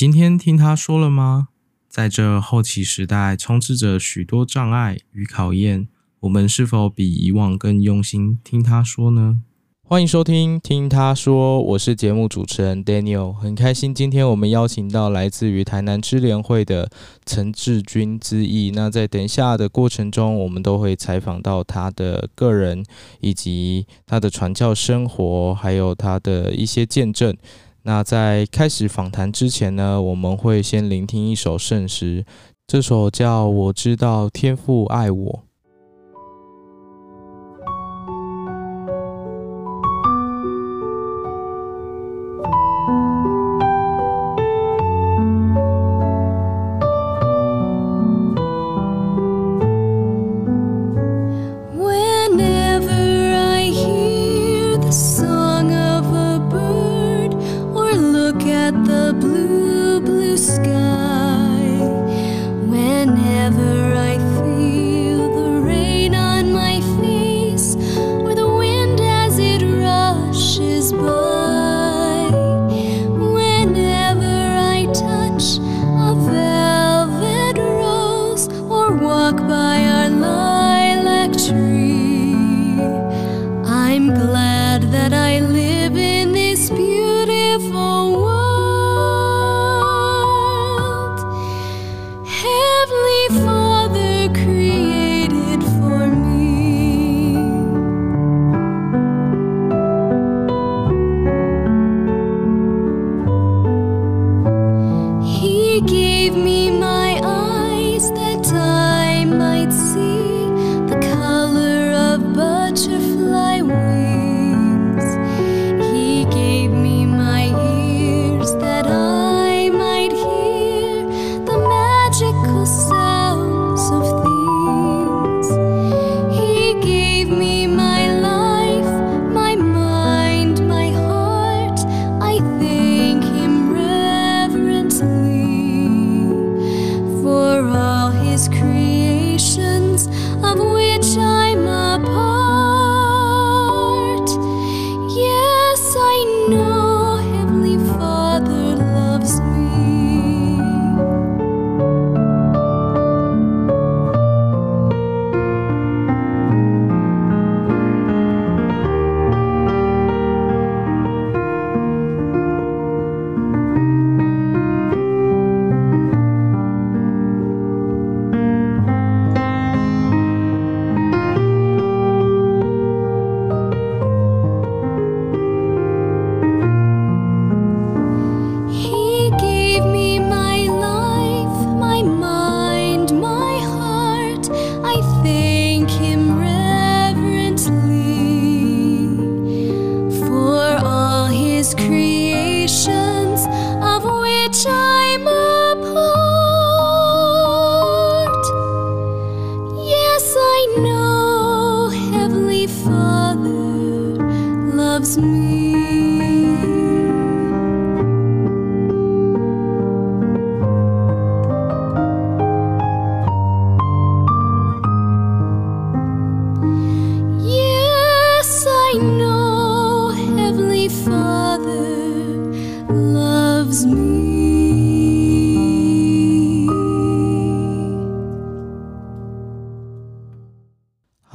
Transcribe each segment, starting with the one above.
今天听他说了吗？在这后期时代，充斥着许多障碍与考验，我们是否比以往更用心听他说呢？欢迎收听《听他说》，我是节目主持人 Daniel，很开心今天我们邀请到来自于台南支联会的陈志军之义。那在等一下的过程中，我们都会采访到他的个人，以及他的传教生活，还有他的一些见证。那在开始访谈之前呢，我们会先聆听一首圣诗，这首叫《我知道天父爱我》。gave me my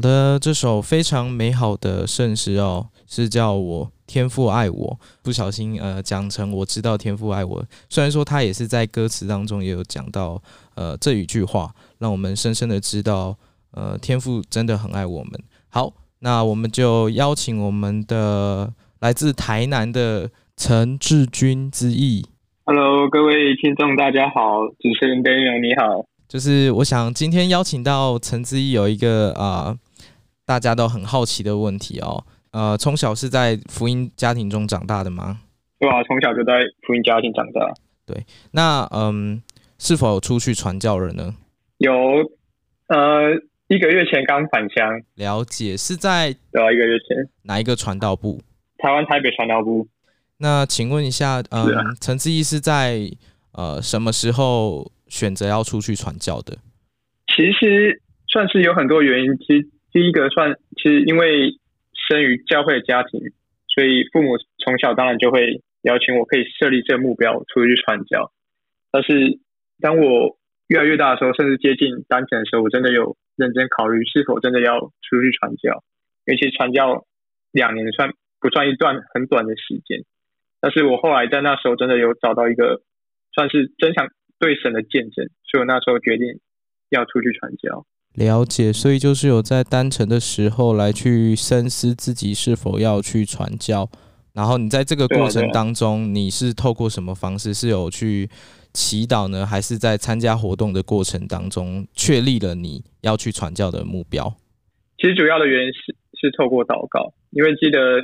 这首非常美好的圣诗哦，是叫我天父爱我。不小心呃讲成我知道天父爱我。虽然说他也是在歌词当中也有讲到呃这一句话，让我们深深的知道呃天父真的很爱我们。好，那我们就邀请我们的来自台南的陈志军之意。Hello，各位听众大家好，主持人 Daniel 你好。就是我想今天邀请到陈志毅有一个啊。呃大家都很好奇的问题哦，呃，从小是在福音家庭中长大的吗？对啊，从小就在福音家庭长大。对，那嗯，是否有出去传教人呢？有，呃，一个月前刚返乡。了解，是在对啊，一个月前。哪一个传道部？台湾台北传道部。那请问一下，嗯，陈志毅是在呃什么时候选择要出去传教的？其实算是有很多原因，其实。第一个算，其实因为生于教会的家庭，所以父母从小当然就会邀请我可以设立这个目标出去传教。但是当我越来越大的时候，甚至接近单程的时候，我真的有认真考虑是否真的要出去传教。因为其实传教两年算不算一段很短的时间？但是我后来在那时候真的有找到一个算是真想对神的见证，所以我那时候决定要出去传教。了解，所以就是有在单程的时候来去深思自己是否要去传教。然后你在这个过程当中，你是透过什么方式？是有去祈祷呢，还是在参加活动的过程当中确立了你要去传教的目标？其实主要的原因是是透过祷告，因为记得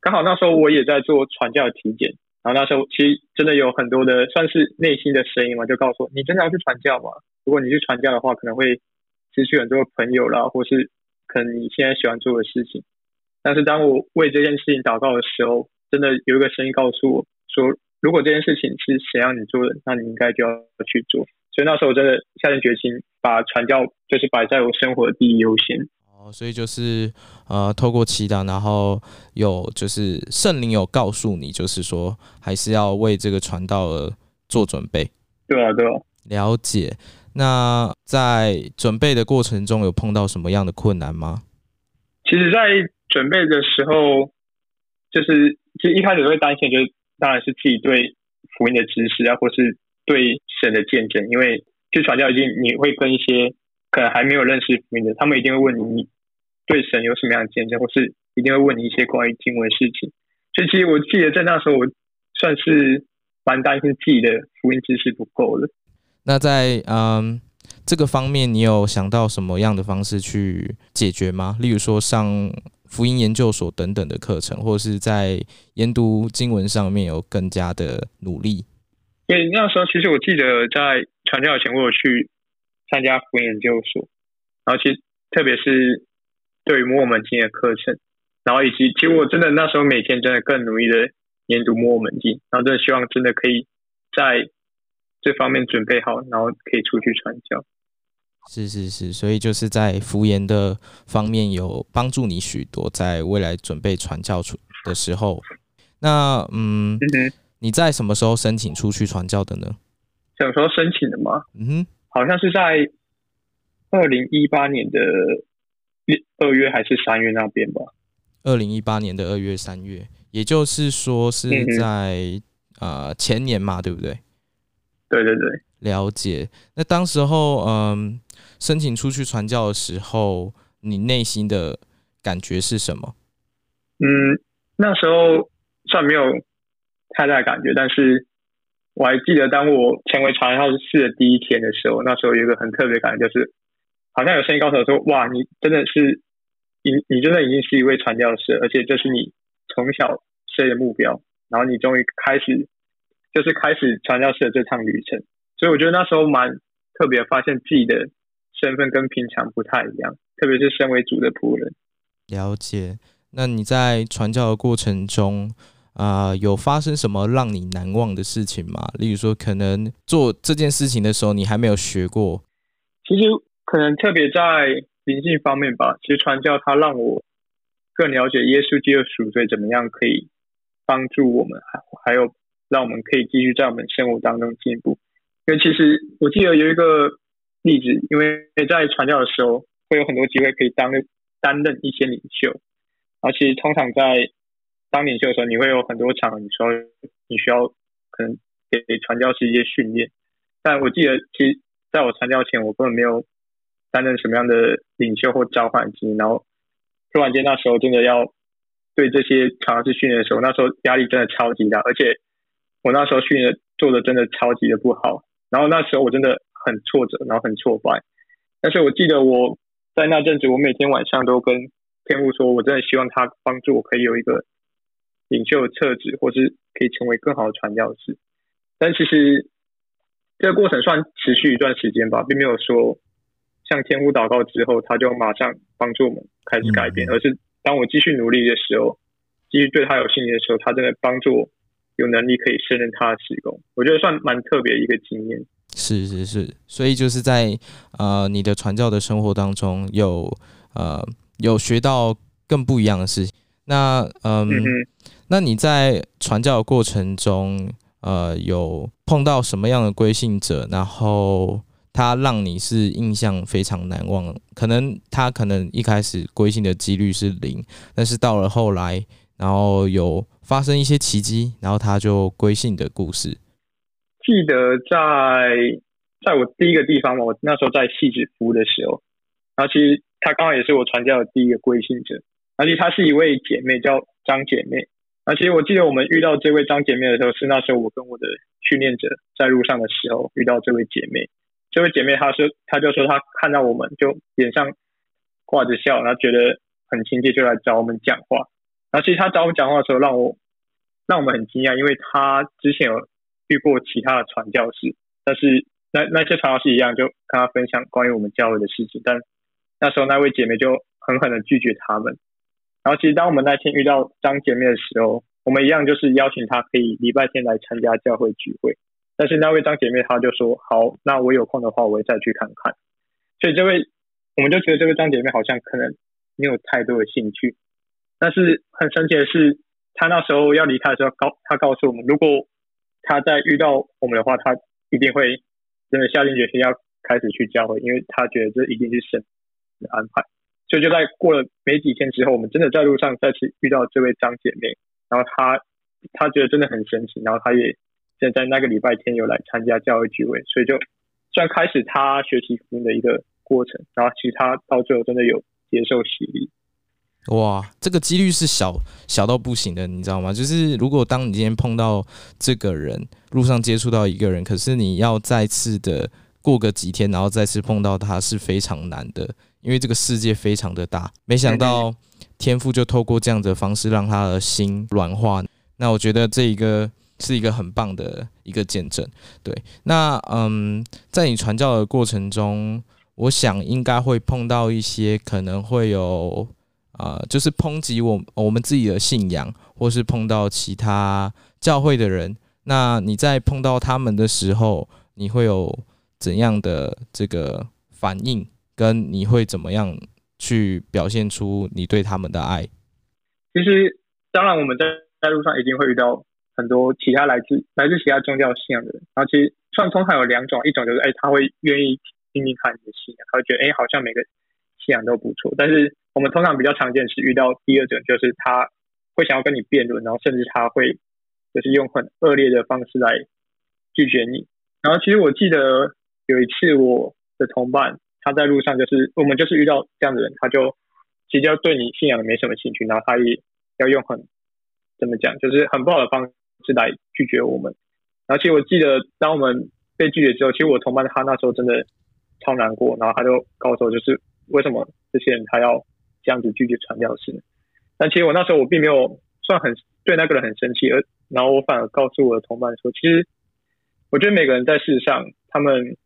刚好那时候我也在做传教的体检，然后那时候其实真的有很多的算是内心的声音嘛，就告诉我，你真的要去传教吗？如果你去传教的话，可能会失去很多朋友啦，或是可能你现在喜欢做的事情。但是当我为这件事情祷告的时候，真的有一个声音告诉我说：“如果这件事情是谁让你做的，那你应该就要去做。”所以那时候我真的下定决心，把传教就是摆在我生活的第一优先。哦，所以就是呃，透过祈祷，然后有就是圣灵有告诉你，就是说还是要为这个传道而做准备。对啊，对啊。了解。那在准备的过程中，有碰到什么样的困难吗？其实，在准备的时候，就是其实一开始会担心，就是当然是自己对福音的知识啊，或是对神的见证。因为去传教一定你会跟一些可能还没有认识福音的，他们一定会问你，你对神有什么样的见证，或是一定会问你一些关于经文的事情。所以其实我记得在那时候，我算是蛮担心自己的福音知识不够的。那在嗯。这个方面，你有想到什么样的方式去解决吗？例如说上福音研究所等等的课程，或者是在研读经文上面有更加的努力。因为那时候，其实我记得在传教以前，我有去参加福音研究所，然后其特别是对于末门经的课程，然后以及其实我真的那时候每天真的更努力的研读末门经，然后真的希望真的可以在这方面准备好，然后可以出去传教。是是是，所以就是在福研的方面有帮助你许多，在未来准备传教出的时候，那嗯，嗯，你在什么时候申请出去传教的呢？什么时候申请的吗？嗯哼，好像是在二零一八年的二月还是三月那边吧。二零一八年的二月三月，也就是说是在、嗯、呃前年嘛，对不对？对对对，了解。那当时候嗯。申请出去传教的时候，你内心的感觉是什么？嗯，那时候算没有太大的感觉，但是我还记得，当我成为传教士的第一天的时候，那时候有一个很特别感觉，就是好像有声音告诉我说：“哇，你真的是，你你真的已经是一位传教士，而且这是你从小设立的目标，然后你终于开始，就是开始传教士的这趟旅程。”所以我觉得那时候蛮特别，发现自己的。身份跟平常不太一样，特别是身为主的仆人。了解。那你在传教的过程中，啊、呃，有发生什么让你难忘的事情吗？例如说，可能做这件事情的时候，你还没有学过。其实，可能特别在灵性方面吧。其实传教它让我更了解耶稣基督赎罪怎么样可以帮助我们，还还有让我们可以继续在我们生活当中进步。因为其实我记得有一个。例子，因为在传教的时候，会有很多机会可以当担任一些领袖，而其实通常在当领袖的时候，你会有很多场，你说你需要可能给传教士一些训练。但我记得，其实在我传教前，我根本没有担任什么样的领袖或召唤机，然后突然间那时候真的要对这些尝试训练的时候，那时候压力真的超级大，而且我那时候训练做的真的超级的不好，然后那时候我真的。很挫折，然后很挫败。但是我记得我在那阵子，我每天晚上都跟天父说，我真的希望他帮助我，可以有一个领袖的特质，或是可以成为更好的传教士。但其实这个过程算持续一段时间吧，并没有说向天父祷告之后，他就马上帮助我们开始改变，而是当我继续努力的时候，继续对他有信心的时候，他真的帮助我有能力可以胜任他的事工。我觉得算蛮特别的一个经验。是是是，所以就是在呃你的传教的生活当中有，有呃有学到更不一样的事情。那嗯，嗯那你在传教的过程中，呃，有碰到什么样的归信者？然后他让你是印象非常难忘？可能他可能一开始归信的几率是零，但是到了后来，然后有发生一些奇迹，然后他就归信的故事。记得在在我第一个地方嘛，我那时候在戏子服务的时候，然后其实他刚好也是我传教的第一个归信者，而且他是一位姐妹，叫张姐妹。而且我记得我们遇到这位张姐妹的时候，是那时候我跟我的训练者在路上的时候遇到这位姐妹。这位姐妹她说，她就说她看到我们就脸上挂着笑，然后觉得很亲切，就来找我们讲话。然后其实她找我讲话的时候，让我让我们很惊讶，因为他之前有遇过其他的传教士，但是那那些传教士一样，就跟他分享关于我们教会的事情，但那时候那位姐妹就狠狠的拒绝他们。然后其实当我们那天遇到张姐妹的时候，我们一样就是邀请她可以礼拜天来参加教会聚会。但是那位张姐妹她就说：“好，那我有空的话我会再去看看。”所以这位我们就觉得这位张姐妹好像可能没有太多的兴趣。但是很神奇的是，他那时候要离开的时候，告他告诉我们，如果他再遇到我们的话，他一定会真的下定决心要开始去教会，因为他觉得这一定是神的安排。所以就在过了没几天之后，我们真的在路上再次遇到这位张姐妹，然后她她觉得真的很神奇，然后她也现在那个礼拜天有来参加教会聚会，所以就算开始她学习福音的一个过程，然后其实她到最后真的有接受洗礼。哇，这个几率是小小到不行的，你知道吗？就是如果当你今天碰到这个人，路上接触到一个人，可是你要再次的过个几天，然后再次碰到他是非常难的。因为这个世界非常的大，没想到天赋就透过这样的方式让他的心软化。那我觉得这一个是一个很棒的一个见证。对，那嗯，在你传教的过程中，我想应该会碰到一些可能会有啊、呃，就是抨击我我们自己的信仰，或是碰到其他教会的人。那你在碰到他们的时候，你会有怎样的这个反应？跟你会怎么样去表现出你对他们的爱？其实，当然我们在在路上一定会遇到很多其他来自来自其他宗教信仰的人。然后，其实算通常有两种，一种就是哎，他会愿意听听看你的信仰，他会觉得哎，好像每个信仰都不错。但是我们通常比较常见是遇到第二种，就是他会想要跟你辩论，然后甚至他会就是用很恶劣的方式来拒绝你。然后，其实我记得有一次我的同伴。他在路上就是我们就是遇到这样的人，他就其实要对你信仰没什么兴趣，然后他也要用很怎么讲，就是很不好的方式来拒绝我们。而且我记得当我们被拒绝之后，其实我同伴他那时候真的超难过，然后他就告诉我，就是为什么这些人他要这样子拒绝传教士。但其实我那时候我并没有算很对那个人很生气，而然后我反而告诉我的同伴说，其实我觉得每个人在世上，他们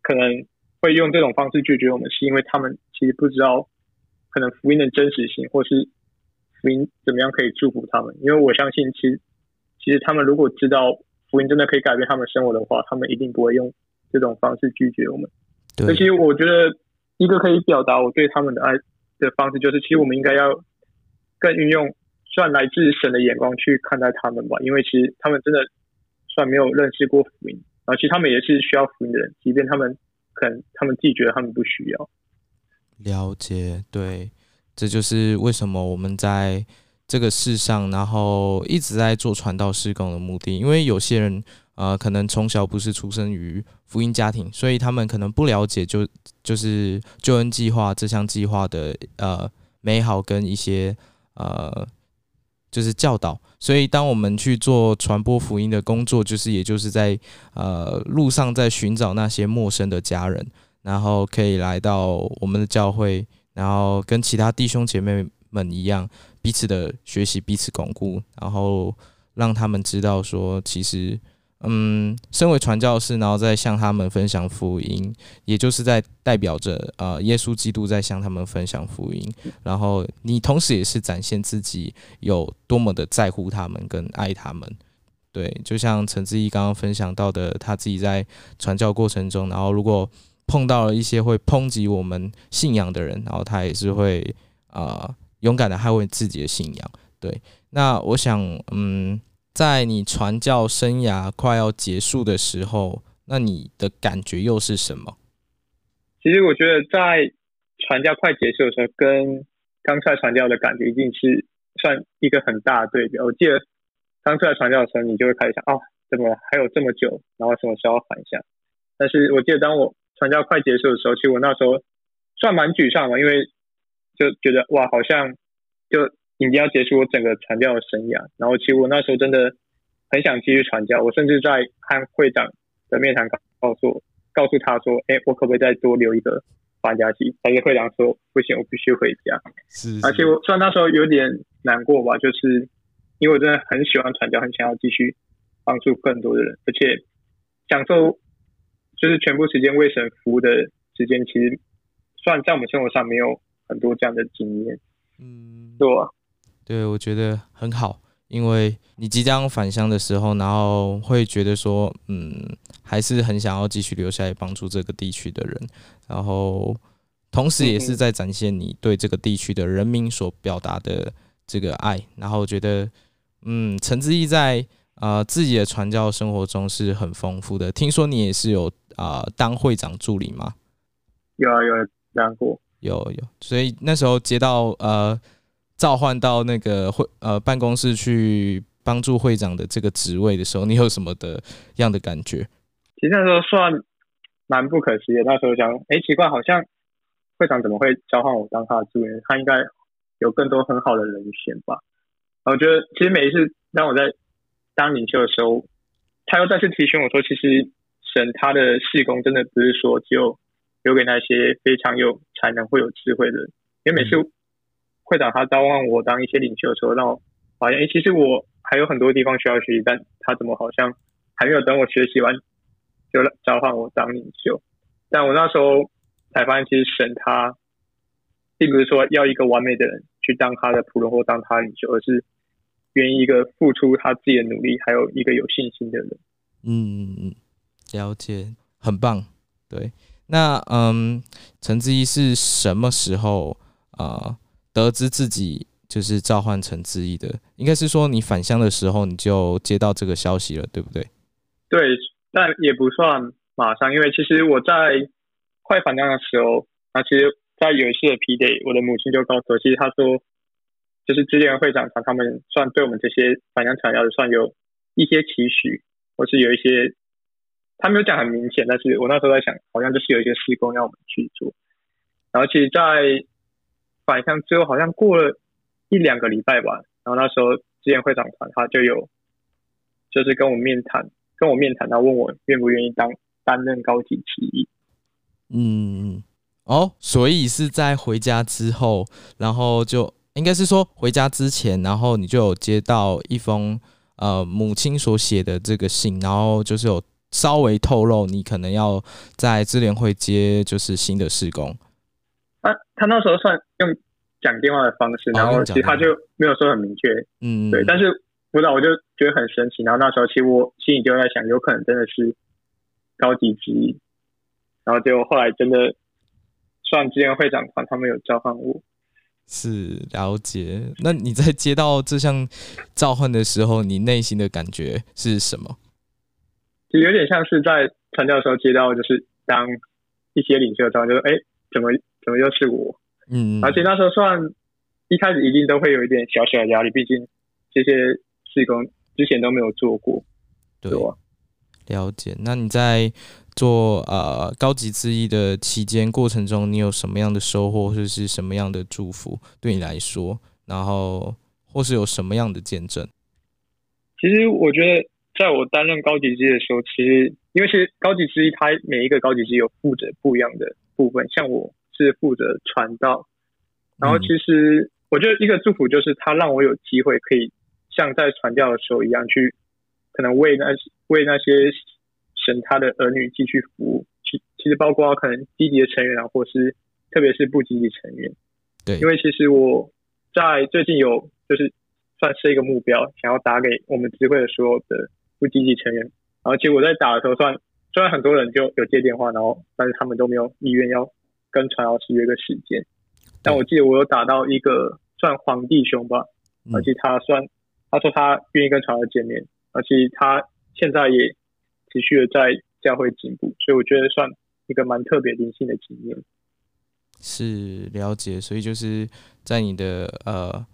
可能。会用这种方式拒绝我们，是因为他们其实不知道可能福音的真实性，或是福音怎么样可以祝福他们。因为我相信，其实其实他们如果知道福音真的可以改变他们生活的话，他们一定不会用这种方式拒绝我们。对。而且我觉得一个可以表达我对他们的爱的方式，就是其实我们应该要更运用算来自神的眼光去看待他们吧。因为其实他们真的算没有认识过福音，然后其实他们也是需要福音的人，即便他们。可能他们自己觉得他们不需要了解，对，这就是为什么我们在这个世上，然后一直在做传道事工的目的。因为有些人呃，可能从小不是出生于福音家庭，所以他们可能不了解就就是救恩计划这项计划的呃美好跟一些呃就是教导。所以，当我们去做传播福音的工作，就是也就是在呃路上在寻找那些陌生的家人，然后可以来到我们的教会，然后跟其他弟兄姐妹们一样，彼此的学习，彼此巩固，然后让他们知道说，其实。嗯，身为传教士，然后再向他们分享福音，也就是在代表着呃耶稣基督在向他们分享福音。然后你同时也是展现自己有多么的在乎他们跟爱他们。对，就像陈志毅刚刚分享到的，他自己在传教过程中，然后如果碰到了一些会抨击我们信仰的人，然后他也是会啊、呃、勇敢的捍卫自己的信仰。对，那我想，嗯，在你传教生涯快要结束的时候，那你的感觉又是什么？其实我觉得在传教快结束的时候，跟刚出来传教的感觉一定是算一个很大的对比。我记得刚出来传教的时候，你就会开始想，哦，怎么还有这么久，然后什么时候返乡？但是我记得当我传教快结束的时候，其实我那时候算蛮沮丧的，因为就觉得哇，好像就。已经要结束我整个传教的生涯，然后其实我那时候真的很想继续传教，我甚至在和会长的面谈告诉我，告诉他说，哎，我可不可以再多留一个发家期？但是会长说不行，我必须回家。是，是，而且我虽然那时候有点难过吧，就是因为我真的很喜欢传教，很想要继续帮助更多的人，而且享受就是全部时间为神服务的时间，其实算在我们生活上没有很多这样的经验。嗯，对啊。对，我觉得很好，因为你即将返乡的时候，然后会觉得说，嗯，还是很想要继续留下来帮助这个地区的人，然后同时也是在展现你对这个地区的人民所表达的这个爱。然后我觉得，嗯，陈志毅在啊、呃、自己的传教生活中是很丰富的。听说你也是有啊、呃、当会长助理吗？有啊，有当过，有有。所以那时候接到呃。召唤到那个会呃办公室去帮助会长的这个职位的时候，你有什么的样的感觉？其实那时候算蛮不可思议的。那时候想，哎，奇怪，好像会长怎么会召唤我当他的助理？他应该有更多很好的人选吧？我觉得，其实每一次当我在当领袖的时候，他又再次提醒我说，其实神他的事工真的不是说只有留给那些非常有才能、会有智慧的人，因为每次、会长他召唤我当一些领袖的时候，让我发现，哎，其实我还有很多地方需要学习，但他怎么好像还没有等我学习完，就召唤我当领袖？但我那时候才发现，其实神他并不是说要一个完美的人去当他的仆人或当他的领袖，而是愿意一个付出他自己的努力，还有一个有信心的人。嗯嗯，了解，很棒。对，那嗯，陈志毅是什么时候啊？得知自己就是召唤成之义的，应该是说你返乡的时候你就接到这个消息了，对不对？对，但也不算马上，因为其实我在快返乡的时候，那其实，在有一次的 P Day，我的母亲就告诉我，其实她说，就是之前会长他们算对我们这些返乡材料的算有一些期许，或是有一些，他没有讲很明显，但是我那时候在想，好像就是有一些施工要我们去做，然后其实，在反向之后好像过了一两个礼拜吧，然后那时候之前会长团他就有，就是跟我面谈，跟我面谈，他问我愿不愿意当担任高级提议。嗯，哦，所以是在回家之后，然后就应该是说回家之前，然后你就有接到一封呃母亲所写的这个信，然后就是有稍微透露你可能要在支联会接就是新的事工。他他那时候算用讲电话的方式，然后其实他就没有说很明确，嗯，对。但是不知道，我就觉得很神奇。然后那时候其实我心里就在想，有可能真的是高级之义。然后结果后来真的算之前会长团他们有召唤我，是了解。那你在接到这项召唤的时候，你内心的感觉是什么？就有点像是在传教的时候接到，就是当一些领袖召唤，就说：“哎，怎么？”怎么又是我？嗯，而且那时候算一开始一定都会有一点小小的压力，毕竟这些事工之前都没有做过。对，了解。那你在做呃高级之义的期间过程中，你有什么样的收获，或者是什么样的祝福对你来说？然后或是有什么样的见证？其实我觉得，在我担任高级之义的时候，其实因为其实高级之义，它每一个高级之义有负责不一样的部分，像我。是负责传道，然后其实我觉得一个祝福就是他让我有机会可以像在传教的时候一样去，可能为那为那些神他的儿女继续服务。其其实包括可能积极的成员啊，或是特别是不积极成员。对，因为其实我在最近有就是算是一个目标，想要打给我们教会的所有的不积极成员。然后结果在打的时候算，算虽然很多人就有接电话，然后但是他们都没有意愿要。跟传教士约个时间，但我记得我有打到一个算皇帝兄吧，嗯、而且他算他说他愿意跟传道见面，而且他现在也持续的在教会进步，所以我觉得算一个蛮特别灵性的经验。是了解，所以就是在你的呃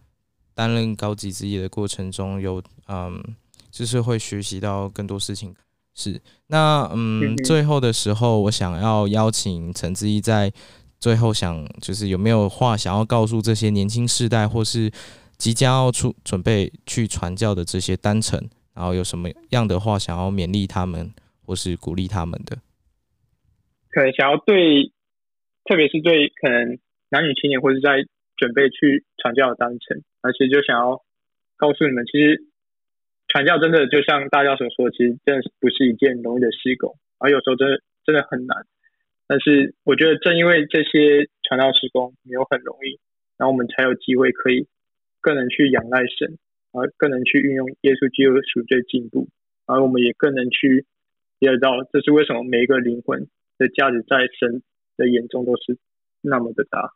担任高级职业的过程中有，有嗯，就是会学习到更多事情。是那嗯，最后的时候，我想要邀请陈志毅在最后想，就是有没有话想要告诉这些年轻世代，或是即将要出准备去传教的这些单程，然后有什么样的话想要勉励他们，或是鼓励他们的？可能想要对。特别是对可能男女青年或是在准备去传教的单程，而且就想要告诉你们，其实传教真的就像大家所说，其实真的不是一件容易的事工，而有时候真的真的很难。但是我觉得正因为这些传道施工没有很容易，然后我们才有机会可以更能去仰赖神，而更能去运用耶稣基督的赎罪进步，而我们也更能去了解到，这是为什么每一个灵魂的价值在神的眼中都是那么的大。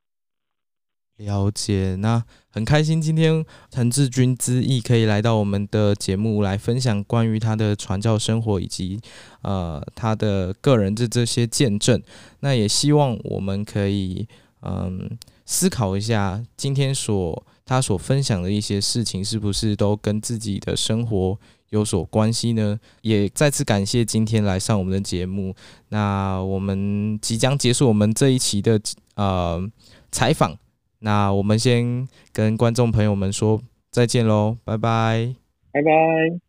了解，那很开心今天陈志军之毅可以来到我们的节目来分享关于他的传教生活以及呃他的个人的这些见证。那也希望我们可以嗯思考一下，今天所他所分享的一些事情是不是都跟自己的生活有所关系呢？也再次感谢今天来上我们的节目。那我们即将结束我们这一期的呃采访，那我们先跟观众朋友们说再见喽，拜拜，拜拜。